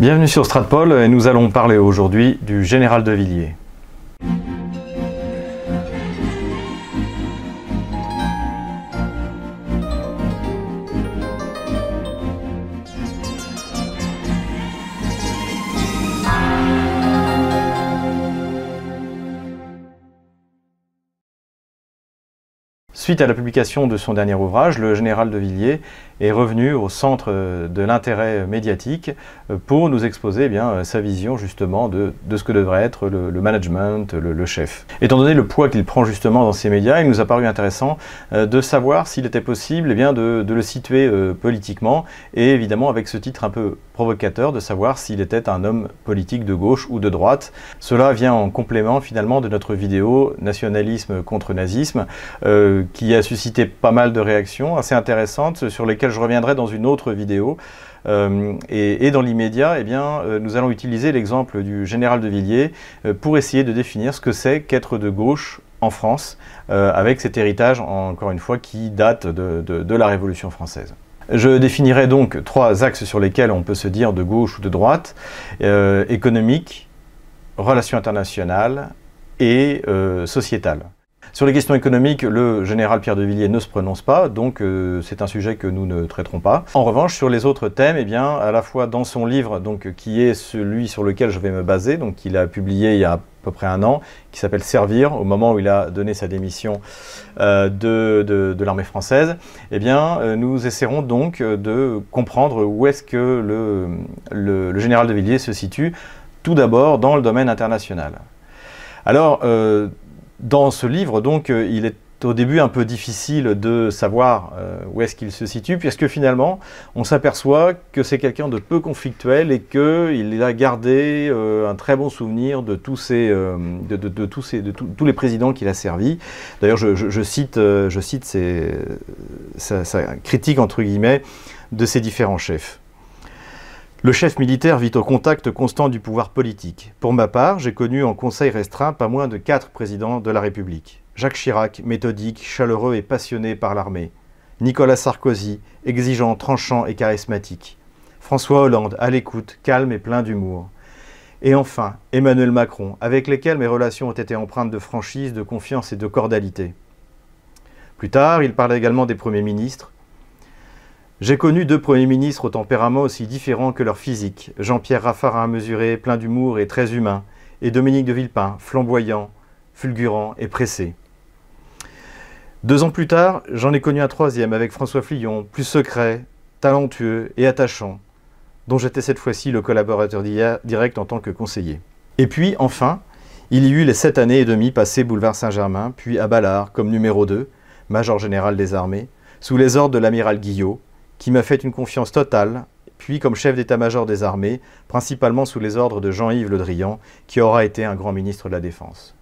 Bienvenue sur Stratpol et nous allons parler aujourd'hui du général de Villiers. Suite à la publication de son dernier ouvrage, le général de Villiers est revenu au centre de l'intérêt médiatique pour nous exposer eh bien, sa vision justement de, ce que devrait être le, management, le, chef. Étant donné le poids qu'il prend justement dans ces médias, il nous a paru intéressant euh, de savoir s'il était possible eh bien, de, le situer euh, politiquement et évidemment avec ce titre un peu provocateur de savoir s'il était un homme politique de gauche ou de droite. Cela vient en complément finalement de notre vidéo Nationalisme contre nazisme euh, qui a suscité pas mal de réactions assez intéressantes sur lesquelles je reviendrai dans une autre vidéo. Euh, et, dans l'immédiat, eh euh, nous allons utiliser l'exemple du général de Villiers euh, pour essayer de définir ce que c'est qu'être de gauche en France, avec cet héritage, encore une fois, qui date de, de la Révolution française. Je définirai donc trois axes sur lesquels on peut se dire de gauche ou de droite, économique, relations internationales et sociétales. Sur les questions économiques, le général Pierre de Villiers ne se prononce pas, donc euh, c'est un sujet que nous ne traiterons pas. En revanche, sur les autres thèmes, eh bien, à la fois dans son livre, donc, qui est celui sur lequel je vais me baser, donc qu'il a publié il y a à peu près un an, qui s'appelle Servir, au moment où il a donné sa démission euh, de, l'armée française, eh bien, euh, nous essaierons donc de comprendre où est-ce que le, le, général de Villiers se situe, tout d'abord dans le domaine international. Alors, dans ce livre, donc, euh, il est au début un peu difficile de savoir euh, où est-ce qu'il se situe, puisque finalement, on s'aperçoit que c'est quelqu'un de peu conflictuel et qu'il a gardé euh, un très bon souvenir de tous, ces, de, tous, ces, de tous les présidents qu'il a servis. D'ailleurs, je, cite, je cite sa, sa, critique, entre guillemets, de ces différents chefs. Le chef militaire vit au contact constant du pouvoir politique. Pour ma part, j'ai connu en conseil restreint pas moins de quatre présidents de la République. Jacques Chirac, méthodique, chaleureux et passionné par l'armée. Nicolas Sarkozy, exigeant, tranchant et charismatique. François Hollande, à l'écoute, calme et plein d'humour. Et enfin, Emmanuel Macron, avec lesquels mes relations ont été empreintes de franchise, de confiance et de cordialité. Plus tard, il parlait également des premiers ministres, j'ai connu deux premiers ministres au tempérament aussi différent que leur physique. Jean-Pierre Raffarin, mesuré, plein d'humour et très humain, et Dominique de Villepin, flamboyant, fulgurant et pressé. Deux ans plus tard, j'en ai connu un troisième avec François Fillon, plus secret, talentueux et attachant, dont j'étais cette fois-ci le collaborateur direct en tant que conseiller. Et puis, enfin, il y eut les sept années et demie passées boulevard Saint-Germain, puis à Ballard comme numéro 2, major général des armées, sous les ordres de l'amiral Guillot, qui m'a fait une confiance totale, puis comme chef d'état-major des armées, principalement sous les ordres de Jean-Yves Le Drian, qui aura été un grand ministre de la Défense.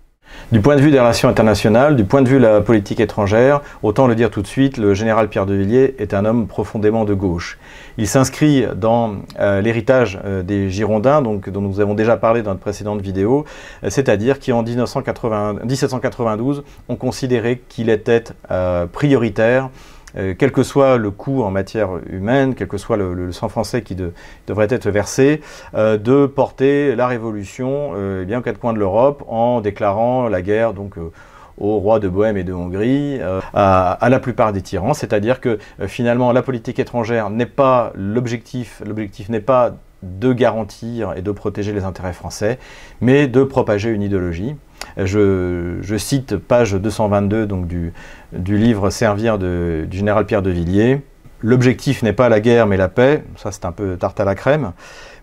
Du point de vue des relations internationales, du point de vue de la politique étrangère, autant le dire tout de suite, le général Pierre de Villiers est un homme profondément de gauche. Il s'inscrit dans euh, l'héritage euh, des Girondins, donc, dont nous avons déjà parlé dans notre précédente vidéo, euh, c'est-à-dire qui en 1792 ont considéré qu'il était prioritaire euh, quel que soit le coût en matière humaine, quel que soit le, sang français qui devrait être versé, euh, de porter la révolution euh, eh bien, aux quatre coins de l'Europe en déclarant la guerre donc, aux rois de Bohême et de Hongrie, à, à, la plupart des tyrans. C'est-à-dire que finalement la politique étrangère n'est pas l'objectif, l'objectif n'est pas de garantir et de protéger les intérêts français, mais de propager une idéologie. Je, cite page 222 donc du, livre Servir de, du général Pierre de Villiers. L'objectif n'est pas la guerre mais la paix, ça c'est un peu tarte à la crème.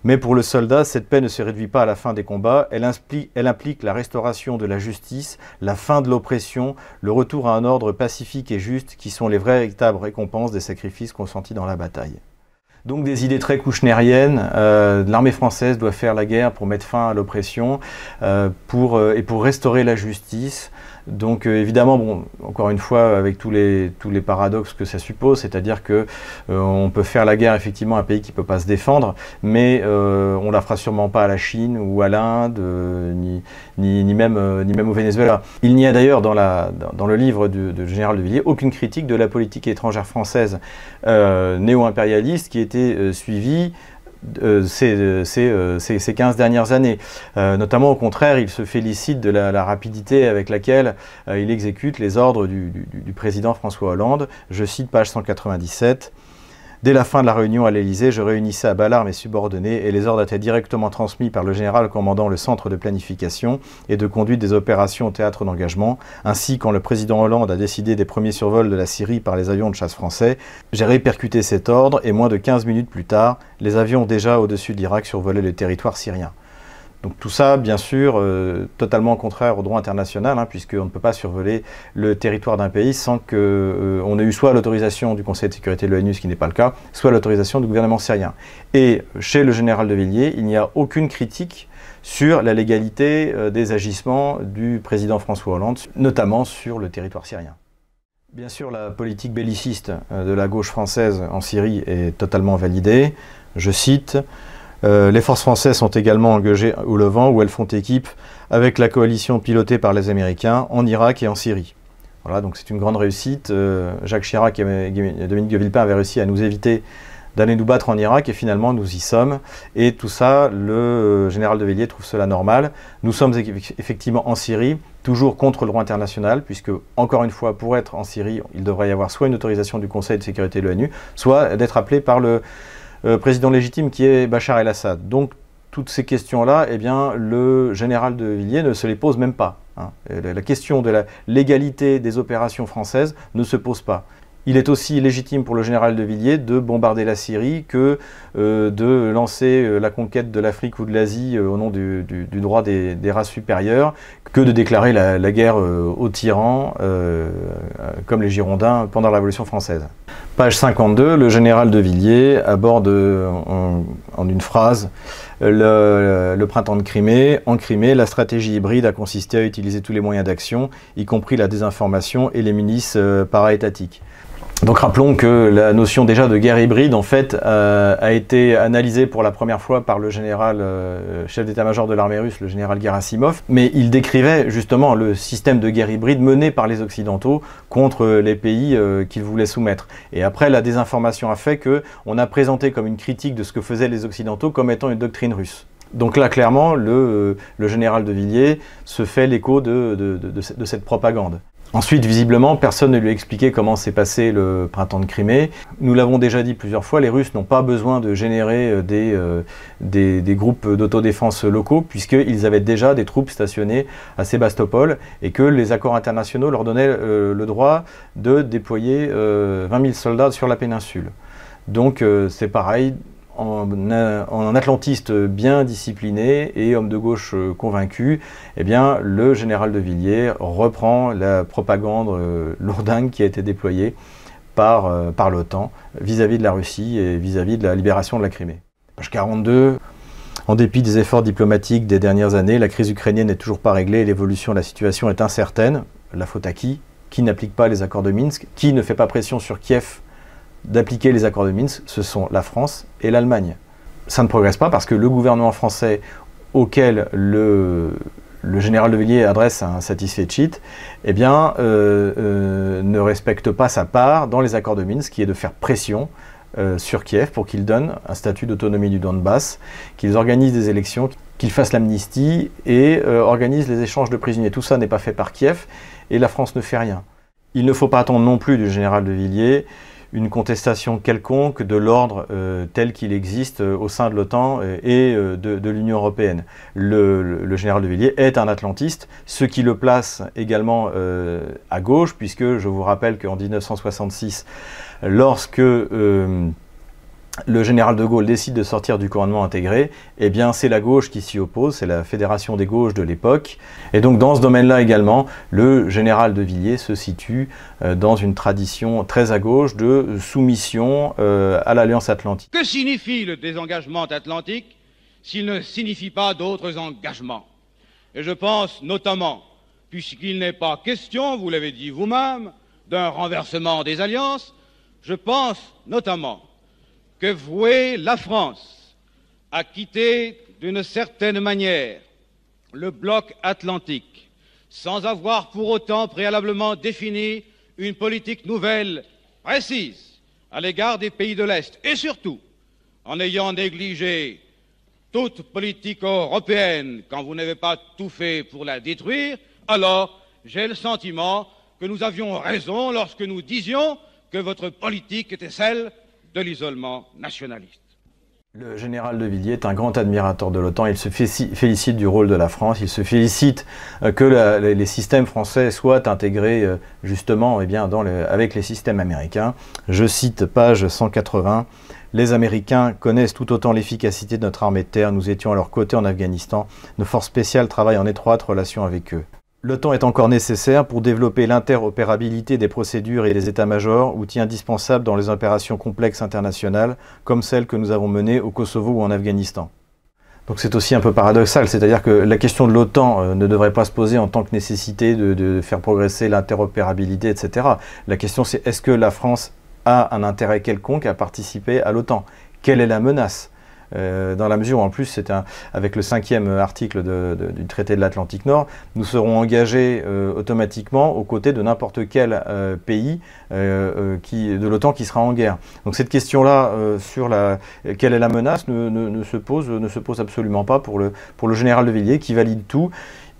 Mais pour le soldat, cette paix ne se réduit pas à la fin des combats, elle implique, elle implique la restauration de la justice, la fin de l'oppression, le retour à un ordre pacifique et juste qui sont les véritables récompenses des sacrifices consentis dans la bataille. Donc des idées très kouchneriennes. Euh, L'armée française doit faire la guerre pour mettre fin à l'oppression euh, euh, et pour restaurer la justice. Donc euh, évidemment, bon, encore une fois, avec tous les, tous les paradoxes que ça suppose, c'est-à-dire que euh, on peut faire la guerre effectivement à un pays qui ne peut pas se défendre, mais euh, on la fera sûrement pas à la Chine ou à l'Inde, ni, ni, même, ni même au Venezuela. Il n'y a d'ailleurs dans, dans, le livre de, de, Général de Villiers aucune critique de la politique étrangère française néo-impérialiste qui était suivie ces, ces, 15 dernières années. notamment, au contraire, il se félicite de la, rapidité avec laquelle il exécute les ordres du, du président François Hollande. Je cite page 197. Dès la fin de la réunion à l'Élysée, je réunissais à Ballard mes subordonnés et les ordres étaient directement transmis par le général commandant le centre de planification et de conduite des opérations au théâtre d'engagement. Ainsi, quand le président Hollande a décidé des premiers survols de la Syrie par les avions de chasse français, j'ai répercuté cet ordre et moins de 15 minutes plus tard, les avions déjà au-dessus de l'Irak survolaient le territoire syrien. Donc tout ça, bien sûr, euh, totalement contraire au droit international, hein, puisqu'on ne peut pas survoler le territoire d'un pays sans qu'on euh, ait eu soit l'autorisation du Conseil de sécurité de l'ONU, ce qui n'est pas le cas, soit l'autorisation du gouvernement syrien. Et chez le général de Villiers, il n'y a aucune critique sur la légalité euh, des agissements du président François Hollande, notamment sur le territoire syrien. Bien sûr, la politique belliciste de la gauche française en Syrie est totalement validée. Je cite euh, les forces françaises sont également engagées au Levant, où elles font équipe avec la coalition pilotée par les Américains en Irak et en Syrie. Voilà, donc c'est une grande réussite. Euh, Jacques Chirac et Dominique de Villepin avaient réussi à nous éviter d'aller nous battre en Irak et finalement nous y sommes. Et tout ça, le euh, général de Villiers trouve cela normal. Nous sommes effectivement en Syrie, toujours contre le droit international, puisque, encore une fois, pour être en Syrie, il devrait y avoir soit une autorisation du Conseil de sécurité de l'ONU, soit d'être appelé par le euh, président légitime qui est Bachar el-Assad. Donc toutes ces questions-là, eh bien, le général de Villiers ne se les pose même pas. Hein. La question de la légalité des opérations françaises ne se pose pas. Il est aussi légitime pour le général de Villiers de bombarder la Syrie que euh, de lancer euh, la conquête de l'Afrique ou de l'Asie au nom du, droit des, races supérieures, que de déclarer la, guerre aux tyrans, comme les Girondins pendant la Révolution française. Page 52, le général de Villiers aborde en, une phrase le, printemps de Crimée. En Crimée, la stratégie hybride a consisté à utiliser tous les moyens d'action, y compris la désinformation et les milices euh, para-étatiques. Donc rappelons que la notion déjà de guerre hybride en fait euh, a été analysée pour la première fois par le général euh, chef d'état-major de l'armée russe, le général Gerasimov, mais il décrivait justement le système de guerre hybride mené par les occidentaux contre les pays euh, qu'ils voulaient soumettre. Et après la désinformation a fait que on a présenté comme une critique de ce que faisaient les occidentaux comme étant une doctrine russe. Donc là, clairement, le, général de Villiers se fait l'écho de, cette propagande. Ensuite, visiblement, personne ne lui a expliqué comment s'est passé le printemps de Crimée. Nous l'avons déjà dit plusieurs fois, les Russes n'ont pas besoin de générer euh, euh, des, groupes d'autodéfense locaux, puisqu'ils avaient déjà des troupes stationnées à Sébastopol, et que les accords internationaux leur donnaient euh, le droit de déployer 20 000 soldats sur la péninsule. Donc c'est pareil, en, atlantiste bien discipliné et homme de gauche euh, convaincu, eh bien, le général de Villiers reprend la propagande euh, lourdingue qui a été déployée par, euh, par l'OTAN vis-à-vis de la Russie et vis-à-vis de la libération de la Crimée. Page 42. En dépit des efforts diplomatiques des dernières années, la crise ukrainienne n'est toujours pas réglée et l'évolution de la situation est incertaine. La faute à qui? Qui n'applique pas les accords de Minsk? Qui ne fait pas pression sur Kiev? D'appliquer les accords de Minsk, ce sont la France et l'Allemagne. Ça ne progresse pas parce que le gouvernement français auquel le, général de Villiers adresse un satisfait cheat, eh bien, euh, euh, ne respecte pas sa part dans les accords de Minsk, qui est de faire pression euh, sur Kiev pour qu'il donne un statut d'autonomie du Donbass, qu'ils organisent des élections, qu'ils fassent l'amnistie et organisent les échanges de prisonniers. Tout ça n'est pas fait par Kiev et la France ne fait rien. Il ne faut pas attendre non plus du général de Villiers une contestation quelconque de l'ordre euh, tel qu'il existe euh, au sein de l'OTAN euh, et de, l'Union européenne. Le, général de Villiers est un atlantiste, ce qui le place également à gauche, puisque je vous rappelle qu'en 1966, lorsque le général de Gaulle décide de sortir du couronnement intégré, eh bien c'est la gauche qui s'y oppose, c'est la fédération des gauches de l'époque. Et donc dans ce domaine-là également, le général de Villiers se situe euh, dans une tradition très à gauche de soumission euh, à l'Alliance Atlantique. Que signifie le désengagement atlantique s'il ne signifie pas d'autres engagements? Et je pense notamment, puisqu'il n'est pas question, vous l'avez dit vous-même, d'un renversement des alliances, je pense notamment que vouer la France à quitter d'une certaine manière le bloc atlantique sans avoir pour autant préalablement défini une politique nouvelle précise à l'égard des pays de l'Est et surtout en ayant négligé toute politique européenne quand vous n'avez pas tout fait pour la détruire, alors j'ai le sentiment que nous avions raison lorsque nous disions que votre politique était celle de l'isolement nationaliste. Le général de Villiers est un grand admirateur de l'OTAN. Il se félicite du rôle de la France. Il se félicite euh, que les systèmes français soient intégrés euh, justement eh avec les systèmes américains. Je cite page 180. Les Américains connaissent tout autant l'efficacité de notre armée de terre. Nous étions à leur côté en Afghanistan. Nos forces spéciales travaillent en étroite relation avec eux. Le temps est encore nécessaire pour développer l'interopérabilité des procédures et des états-majors, outil indispensable dans les opérations complexes internationales, comme celles que nous avons menées au Kosovo ou en Afghanistan. Donc c'est aussi un peu paradoxal, c'est-à-dire que la question de l'OTAN euh, ne devrait pas se poser en tant que nécessité de, faire progresser l'interopérabilité, etc. La question c'est est-ce que la France a un intérêt quelconque à participer à l'OTAN? Quelle est la menace? Euh, dans la mesure où en plus c'est avec le cinquième article du traité de l'Atlantique Nord, nous serons engagés euh, automatiquement aux côtés de n'importe quel euh, pays de l'OTAN qui sera en guerre. Donc cette question-là sur la, quelle est la menace ne, se pose, ne se pose absolument pas pour le, pour le général de Villiers qui valide tout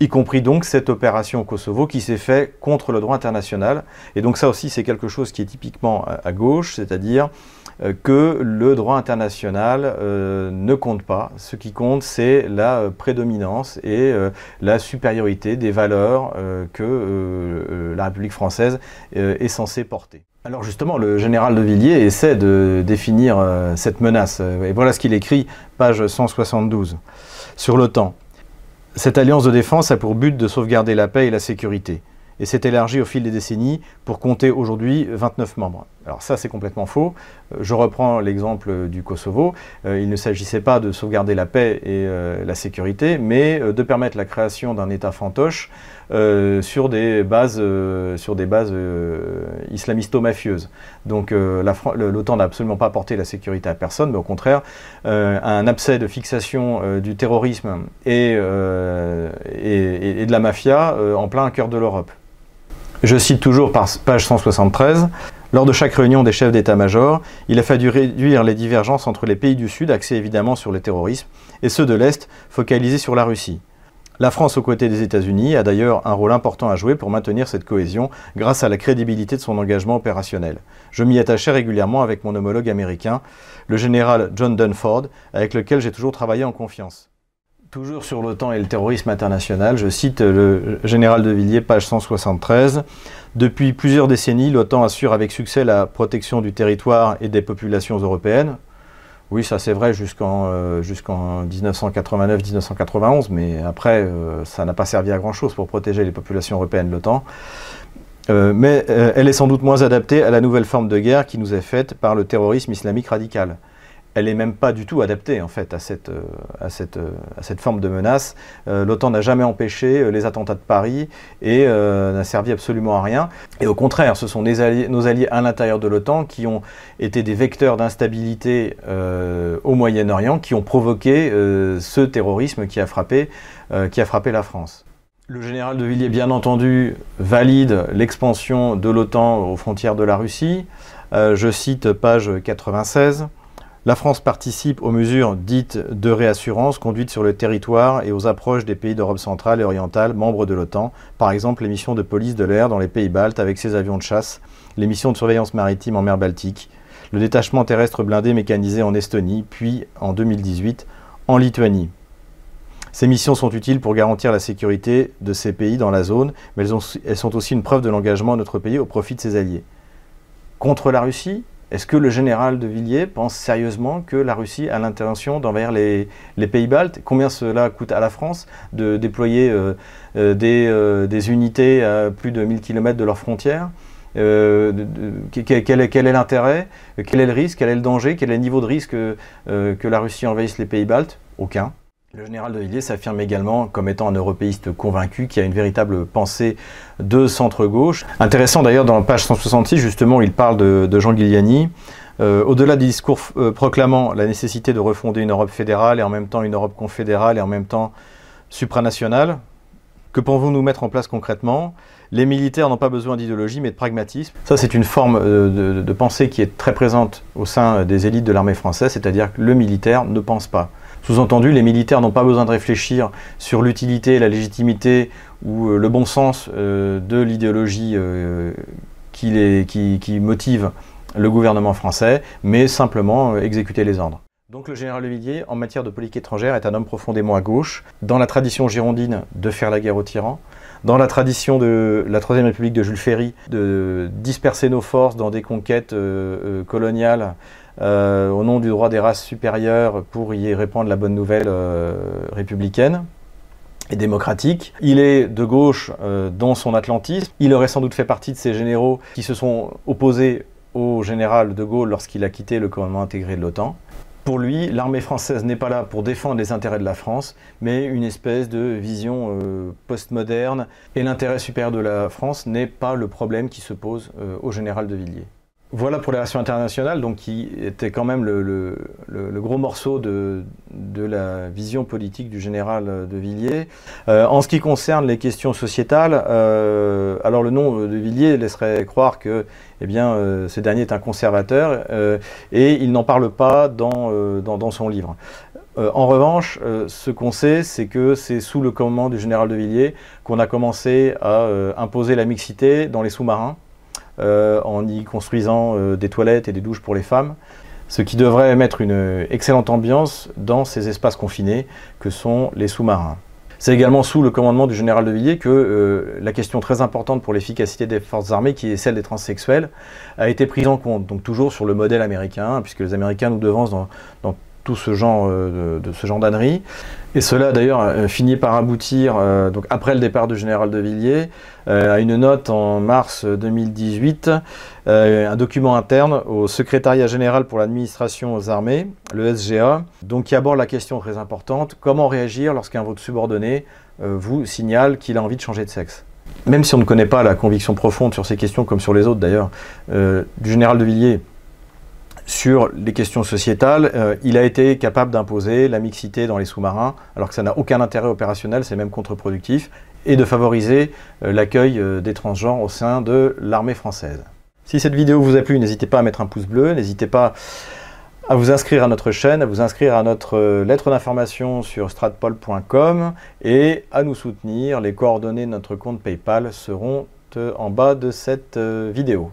y compris donc cette opération au Kosovo qui s'est faite contre le droit international. Et donc ça aussi c'est quelque chose qui est typiquement à gauche, c'est-à-dire que le droit international euh, ne compte pas. Ce qui compte, c'est la euh, prédominance et la supériorité des valeurs que la République française est censée porter. Alors justement, le général de Villiers essaie de définir cette menace. Et voilà ce qu'il écrit, page 172, sur l'OTAN. Cette alliance de défense a pour but de sauvegarder la paix et la sécurité et s'est élargi au fil des décennies pour compter aujourd'hui 29 membres. Alors ça, c'est complètement faux. Euh, je reprends l'exemple du Kosovo. Euh, il ne s'agissait pas de sauvegarder la paix et euh, la sécurité, mais de permettre la création d'un État fantoche sur des bases, islamisto-mafieuses. Donc l'OTAN n'a absolument pas apporté la sécurité à personne, mais au contraire, un abcès de fixation du terrorisme et, de la mafia en plein cœur de l'Europe. Je cite toujours par page 173. Lors de chaque réunion des chefs d'état-major, il a fallu réduire les divergences entre les pays du Sud, axés évidemment sur le terrorisme, et ceux de l'Est, focalisés sur la Russie. La France, aux côtés des États-Unis, a d'ailleurs un rôle important à jouer pour maintenir cette cohésion grâce à la crédibilité de son engagement opérationnel. Je m'y attachais régulièrement avec mon homologue américain, le général John Dunford, avec lequel j'ai toujours travaillé en confiance. Toujours sur l'OTAN et le terrorisme international, je cite le général de Villiers, page 173. Depuis plusieurs décennies, l'OTAN assure avec succès la protection du territoire et des populations européennes. Oui, ça c'est vrai jusqu'en 1989-1991, euh, mais après, euh, ça n'a pas servi à grand-chose pour protéger les populations européennes, l'OTAN. Euh, mais elle est sans doute moins adaptée à la nouvelle forme de guerre qui nous est faite par le terrorisme islamique radical elle n'est même pas du tout adaptée en fait à cette, euh, à cette, euh, à cette forme de menace. Euh, L'OTAN n'a jamais empêché les attentats de Paris et n'a servi absolument à rien. Et au contraire, ce sont nos alliés à l'intérieur de l'OTAN qui ont été des vecteurs d'instabilité au Moyen-Orient, qui ont provoqué ce terrorisme qui a, frappé, qui a frappé la France. Le général de Villiers, bien entendu, valide l'expansion de l'OTAN aux frontières de la Russie. je cite page 96. La France participe aux mesures dites de réassurance conduites sur le territoire et aux approches des pays d'Europe centrale et orientale membres de l'OTAN, par exemple les missions de police de l'air dans les pays baltes avec ses avions de chasse, les missions de surveillance maritime en mer Baltique, le détachement terrestre blindé mécanisé en Estonie, puis en 2018 en Lituanie. Ces missions sont utiles pour garantir la sécurité de ces pays dans la zone, mais elles, elles sont aussi une preuve de l'engagement de notre pays au profit de ses alliés. Contre la Russie, est-ce que le général de Villiers pense sérieusement que la Russie a l'intention d'envahir les, pays baltes? Combien cela coûte à la France de déployer euh, euh, euh, des, unités à plus de 1000 km de leurs frontières? Quel, est, l'intérêt? Quel est le risque? Quel est le danger? Quel est le niveau de risque que la Russie envahisse les pays baltes? Aucun. Le général de Villiers s'affirme également comme étant un européiste convaincu qui a une véritable pensée de centre-gauche. Intéressant d'ailleurs dans la page 166, justement, il parle de, Jean Guiliani. Euh, au-delà des discours euh, proclamant la nécessité de refonder une Europe fédérale et en même temps une Europe confédérale et en même temps supranationale, Que pouvons-nous mettre en place concrètement? Les militaires n'ont pas besoin d'idéologie mais de pragmatisme. Ça c'est une forme de, de, pensée qui est très présente au sein des élites de l'armée française, c'est-à-dire que le militaire ne pense pas. Sous-entendu, les militaires n'ont pas besoin de réfléchir sur l'utilité, la légitimité ou le bon sens de l'idéologie qui, qui, motive le gouvernement français, mais simplement euh, exécuter les ordres. Donc le général de Villiers, en matière de politique étrangère, est un homme profondément à gauche, dans la tradition girondine de faire la guerre aux tyrans, dans la tradition de la Troisième République de Jules Ferry, de disperser nos forces dans des conquêtes euh, euh, au nom du droit des races supérieures pour y répandre la bonne nouvelle républicaine et démocratique. Il est de gauche dans son atlantisme. Il aurait sans doute fait partie de ces généraux qui se sont opposés au général de Gaulle lorsqu'il a quitté le commandement intégré de l'OTAN. Pour lui, l'armée française n'est pas là pour défendre les intérêts de la France, mais une espèce de vision euh, postmoderne. Et l'intérêt supérieur de la France n'est pas le problème qui se pose euh, au général de Villiers. Voilà pour les relations internationales, donc qui était quand même le, gros morceau de, la vision politique du général de Villiers. Euh, en ce qui concerne les questions sociétales, euh, alors le nom de Villiers laisserait croire que eh bien, euh, ce dernier est un conservateur et il n'en parle pas dans, dans, son livre. en revanche, ce qu'on sait, c'est que c'est sous le commandement du général de Villiers qu'on a commencé à imposer la mixité dans les sous-marins. Euh, en y construisant euh, des toilettes et des douches pour les femmes, ce qui devrait mettre une excellente ambiance dans ces espaces confinés que sont les sous-marins. C'est également sous le commandement du général de Villiers que euh, la question très importante pour l'efficacité des forces armées, qui est celle des transsexuels, a été prise en compte. Donc toujours sur le modèle américain, puisque les Américains nous devancent dans, dans tout ce genre de, ce genre. Et cela d'ailleurs finit par aboutir, donc après le départ du général de Villiers, euh, à une note en mars 2018, euh, un document interne au secrétariat général pour l'administration aux armées, le SGA, donc qui aborde la question très importante comment réagir lorsqu'un votre subordonné euh, vous signale qu'il a envie de changer de sexe? Même si on ne connaît pas la conviction profonde sur ces questions, comme sur les autres d'ailleurs, du général de Villiers sur les questions sociétales, il a été capable d'imposer la mixité dans les sous-marins, alors que ça n'a aucun intérêt opérationnel, c'est même contre-productif, et de favoriser euh, l'accueil euh, des transgenres au sein de l'armée française. Si cette vidéo vous a plu, n'hésitez pas à mettre un pouce bleu, n'hésitez pas à vous inscrire à notre chaîne, à vous inscrire à notre euh, lettre d'information sur stratpol.com et à nous soutenir. Les coordonnées de notre compte PayPal seront en bas de cette vidéo.